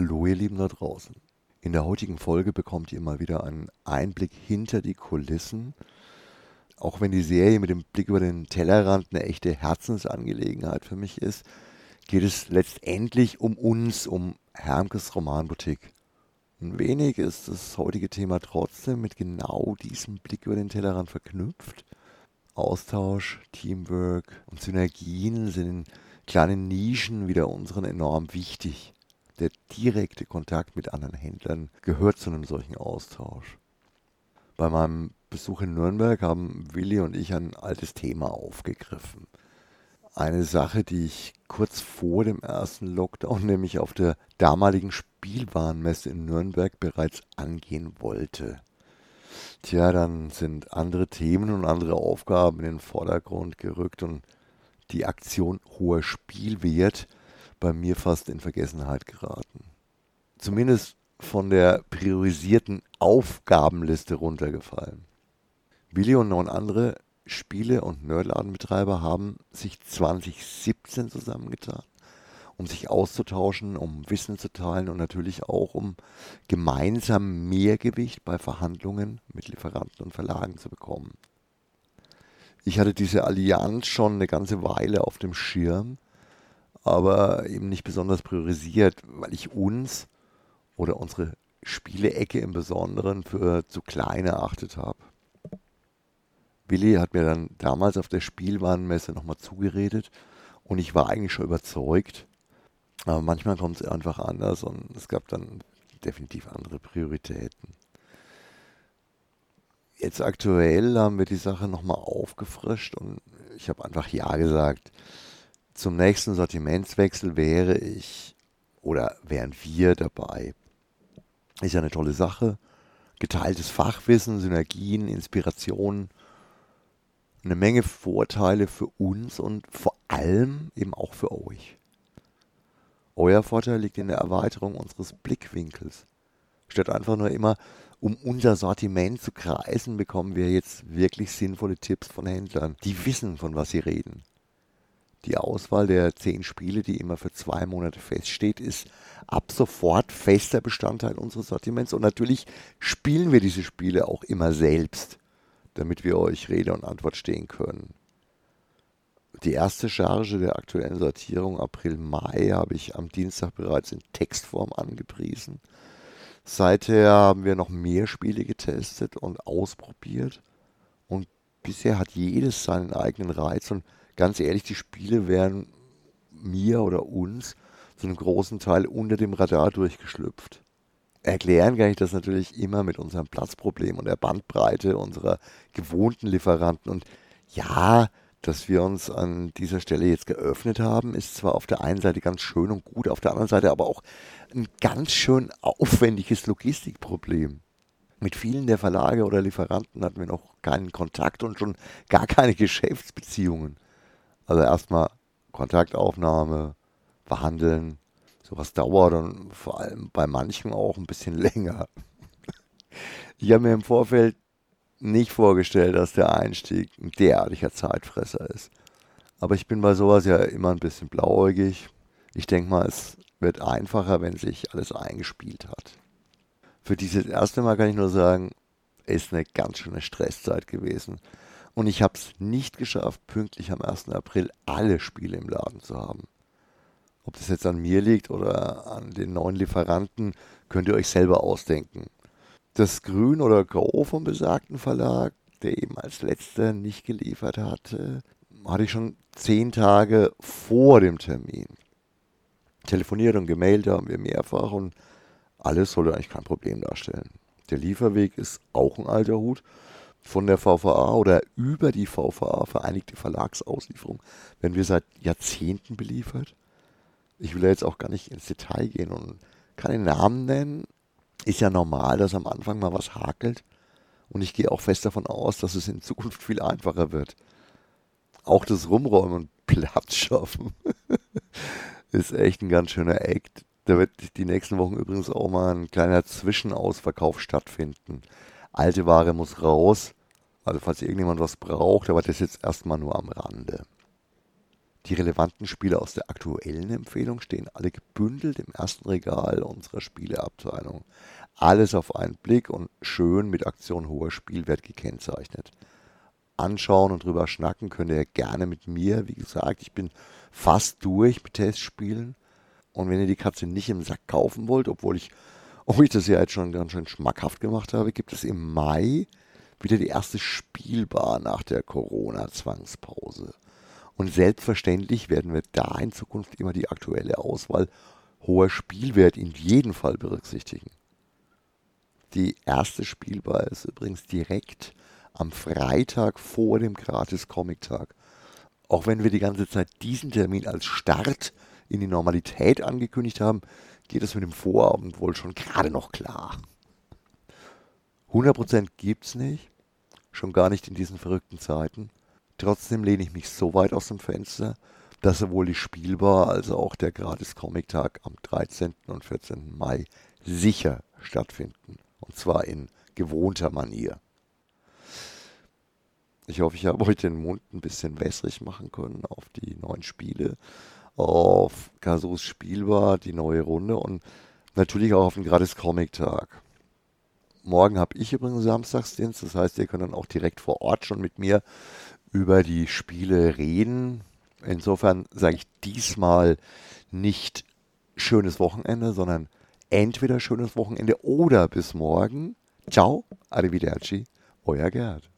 Hallo ihr Lieben da draußen. In der heutigen Folge bekommt ihr mal wieder einen Einblick hinter die Kulissen. Auch wenn die Serie mit dem Blick über den Tellerrand eine echte Herzensangelegenheit für mich ist, geht es letztendlich um uns, um Hermkes Romanboutique. Ein wenig ist das heutige Thema trotzdem mit genau diesem Blick über den Tellerrand verknüpft. Austausch, Teamwork und Synergien sind in kleinen Nischen wie der unseren enorm wichtig der direkte Kontakt mit anderen Händlern gehört zu einem solchen Austausch. Bei meinem Besuch in Nürnberg haben Willi und ich ein altes Thema aufgegriffen. Eine Sache, die ich kurz vor dem ersten Lockdown, nämlich auf der damaligen Spielwarenmesse in Nürnberg, bereits angehen wollte. Tja, dann sind andere Themen und andere Aufgaben in den Vordergrund gerückt und die Aktion hoher Spielwert bei mir fast in Vergessenheit geraten. Zumindest von der priorisierten Aufgabenliste runtergefallen. Willi und neun andere Spiele- und Nerdladenbetreiber haben sich 2017 zusammengetan, um sich auszutauschen, um Wissen zu teilen und natürlich auch um gemeinsam Mehrgewicht bei Verhandlungen mit Lieferanten und Verlagen zu bekommen. Ich hatte diese Allianz schon eine ganze Weile auf dem Schirm aber eben nicht besonders priorisiert, weil ich uns oder unsere Spielecke im Besonderen für zu klein erachtet habe. Willi hat mir dann damals auf der Spielwarenmesse nochmal zugeredet und ich war eigentlich schon überzeugt. Aber manchmal kommt es einfach anders und es gab dann definitiv andere Prioritäten. Jetzt aktuell haben wir die Sache nochmal aufgefrischt und ich habe einfach Ja gesagt zum nächsten Sortimentswechsel wäre ich oder wären wir dabei. Ist ja eine tolle Sache. Geteiltes Fachwissen, Synergien, Inspirationen, eine Menge Vorteile für uns und vor allem eben auch für euch. Euer Vorteil liegt in der Erweiterung unseres Blickwinkels. Statt einfach nur immer um unser Sortiment zu kreisen, bekommen wir jetzt wirklich sinnvolle Tipps von Händlern, die wissen, von was sie reden. Die Auswahl der zehn Spiele, die immer für zwei Monate feststeht, ist ab sofort fester Bestandteil unseres Sortiments. Und natürlich spielen wir diese Spiele auch immer selbst, damit wir euch Rede und Antwort stehen können. Die erste Charge der aktuellen Sortierung April-Mai habe ich am Dienstag bereits in Textform angepriesen. Seither haben wir noch mehr Spiele getestet und ausprobiert. Und bisher hat jedes seinen eigenen Reiz und ganz ehrlich, die Spiele wären mir oder uns zu einem großen Teil unter dem Radar durchgeschlüpft. Erklären kann ich das natürlich immer mit unserem Platzproblem und der Bandbreite unserer gewohnten Lieferanten. Und ja, dass wir uns an dieser Stelle jetzt geöffnet haben, ist zwar auf der einen Seite ganz schön und gut, auf der anderen Seite aber auch ein ganz schön aufwendiges Logistikproblem. Mit vielen der Verlage oder Lieferanten hatten wir noch keinen Kontakt und schon gar keine Geschäftsbeziehungen. Also erstmal Kontaktaufnahme, verhandeln. Sowas dauert und vor allem bei manchen auch ein bisschen länger. Ich habe mir im Vorfeld nicht vorgestellt, dass der Einstieg ein derartiger Zeitfresser ist. Aber ich bin bei sowas ja immer ein bisschen blauäugig. Ich denke mal, es wird einfacher, wenn sich alles eingespielt hat. Für dieses erste Mal kann ich nur sagen, ist eine ganz schöne Stresszeit gewesen. Und ich habe es nicht geschafft, pünktlich am 1. April alle Spiele im Laden zu haben. Ob das jetzt an mir liegt oder an den neuen Lieferanten, könnt ihr euch selber ausdenken. Das Grün oder Grau vom besagten Verlag, der eben als letzter nicht geliefert hatte, hatte ich schon zehn Tage vor dem Termin. Telefoniert und gemailt haben wir mehrfach und alles sollte eigentlich kein Problem darstellen. Der Lieferweg ist auch ein alter Hut von der VVA oder über die VVA, Vereinigte Verlagsauslieferung, werden wir seit Jahrzehnten beliefert. Ich will jetzt auch gar nicht ins Detail gehen und keine Namen nennen. Ist ja normal, dass am Anfang mal was hakelt. Und ich gehe auch fest davon aus, dass es in Zukunft viel einfacher wird. Auch das Rumräumen und Platz schaffen ist echt ein ganz schöner Act. Da wird die nächsten Wochen übrigens auch mal ein kleiner Zwischenausverkauf stattfinden alte Ware muss raus. Also falls irgendjemand was braucht, aber das jetzt erstmal nur am Rande. Die relevanten Spiele aus der aktuellen Empfehlung stehen alle gebündelt im ersten Regal unserer Spieleabteilung. Alles auf einen Blick und schön mit Aktion hoher Spielwert gekennzeichnet. Anschauen und drüber schnacken könnt ihr gerne mit mir. Wie gesagt, ich bin fast durch mit Testspielen. Und wenn ihr die Katze nicht im Sack kaufen wollt, obwohl ich, obwohl ich das ja jetzt schon ganz schön schmackhaft gemacht habe, gibt es im Mai wieder die erste Spielbar nach der Corona-Zwangspause. Und selbstverständlich werden wir da in Zukunft immer die aktuelle Auswahl hoher Spielwert in jedem Fall berücksichtigen. Die erste Spielbar ist übrigens direkt am Freitag vor dem Gratis-Comic-Tag. Auch wenn wir die ganze Zeit diesen Termin als Start in die Normalität angekündigt haben, geht es mit dem Vorabend wohl schon gerade noch klar. 100% gibt's nicht, schon gar nicht in diesen verrückten Zeiten. Trotzdem lehne ich mich so weit aus dem Fenster, dass sowohl die Spielbar als auch der Gratis-Comic-Tag am 13. und 14. Mai sicher stattfinden. Und zwar in gewohnter Manier. Ich hoffe, ich habe euch den Mund ein bisschen wässrig machen können auf die neuen Spiele, auf Kasus Spielbar, die neue Runde und natürlich auch auf den Gratis-Comic-Tag. Morgen habe ich übrigens Samstagsdienst, das heißt, ihr könnt dann auch direkt vor Ort schon mit mir über die Spiele reden. Insofern sage ich diesmal nicht schönes Wochenende, sondern entweder schönes Wochenende oder bis morgen. Ciao, arrivederci, euer Gerd.